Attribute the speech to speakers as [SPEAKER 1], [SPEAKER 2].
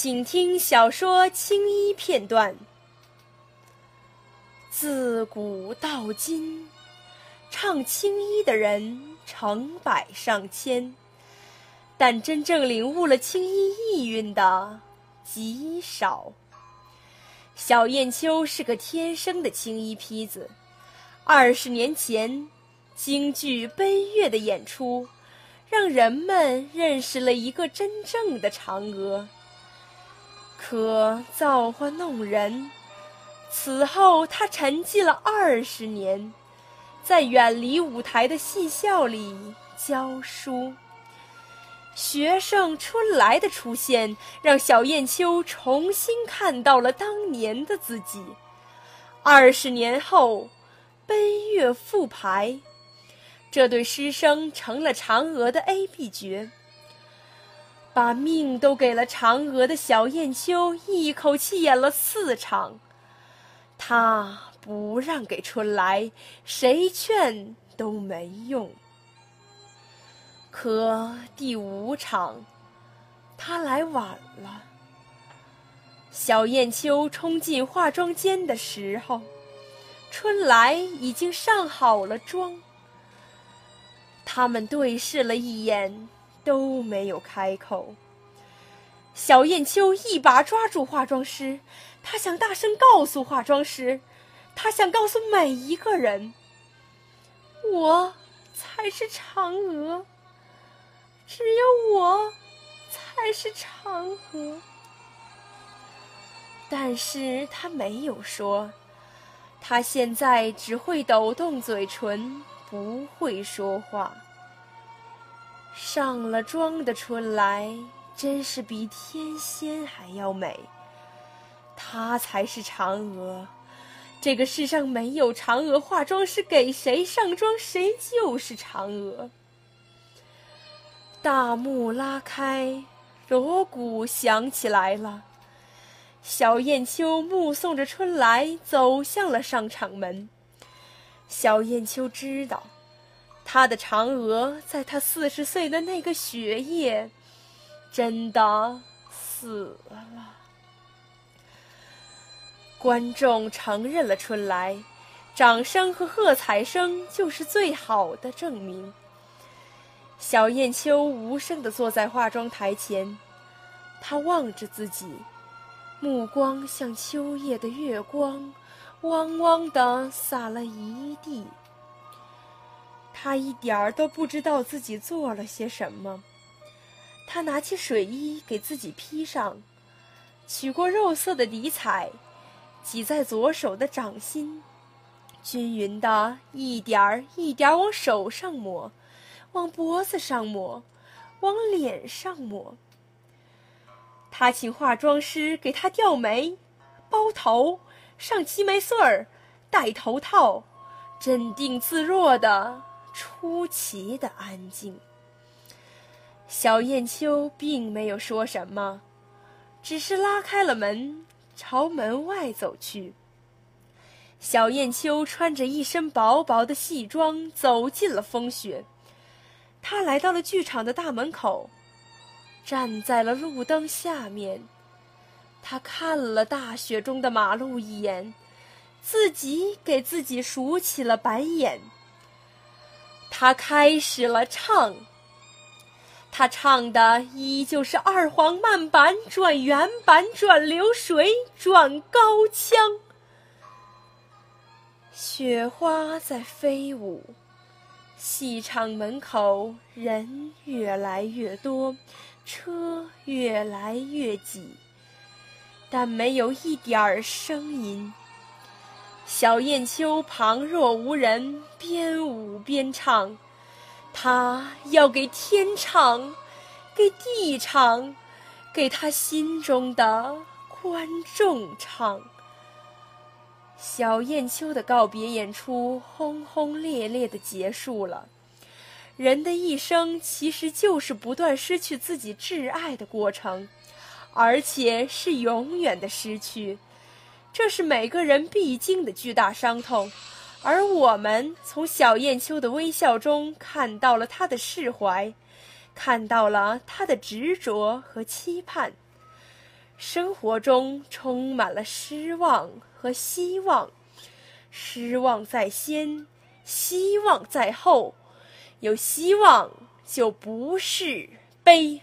[SPEAKER 1] 请听小说青衣片段。自古到今，唱青衣的人成百上千，但真正领悟了青衣意蕴的极少。小燕秋是个天生的青衣坯子。二十年前，京剧悲乐的演出，让人们认识了一个真正的嫦娥。可造化弄人，此后他沉寂了二十年，在远离舞台的戏校里教书。学生春来的出现，让小燕秋重新看到了当年的自己。二十年后，奔月复排，这对师生成了嫦娥的 A、B 角。把命都给了嫦娥的小燕秋，一口气演了四场。他不让给春来，谁劝都没用。可第五场，他来晚了。小燕秋冲进化妆间的时候，春来已经上好了妆。他们对视了一眼。都没有开口。小燕秋一把抓住化妆师，她想大声告诉化妆师，她想告诉每一个人：我才是嫦娥，只有我才是嫦娥。但是她没有说，她现在只会抖动嘴唇，不会说话。上了妆的春来，真是比天仙还要美。她才是嫦娥，这个世上没有嫦娥化妆师，给谁上妆谁就是嫦娥。大幕拉开，锣鼓响起来了。小燕秋目送着春来走向了上场门。小燕秋知道。他的嫦娥，在他四十岁的那个雪夜，真的死了。观众承认了春来，掌声和喝彩声就是最好的证明。小燕秋无声地坐在化妆台前，她望着自己，目光像秋夜的月光，汪汪地洒了一地。他一点儿都不知道自己做了些什么。他拿起水衣给自己披上，取过肉色的底彩，挤在左手的掌心，均匀的一点儿一点儿往手上抹，往脖子上抹，往脸上抹。他请化妆师给他掉眉、包头、上齐眉穗儿、戴头套，镇定自若的。出奇的安静。小燕秋并没有说什么，只是拉开了门，朝门外走去。小燕秋穿着一身薄薄的戏装，走进了风雪。她来到了剧场的大门口，站在了路灯下面。她看了大雪中的马路一眼，自己给自己数起了白眼。他开始了唱。他唱的依旧是二黄慢板转原板转流水转高腔。雪花在飞舞，戏场门口人越来越多，车越来越挤，但没有一点儿声音。小燕秋旁若无人，边舞边唱，他要给天唱，给地唱，给他心中的观众唱。小燕秋的告别演出轰轰烈烈的结束了。人的一生其实就是不断失去自己挚爱的过程，而且是永远的失去。这是每个人必经的巨大伤痛，而我们从小燕秋的微笑中看到了他的释怀，看到了他的执着和期盼。生活中充满了失望和希望，失望在先，希望在后，有希望就不是悲。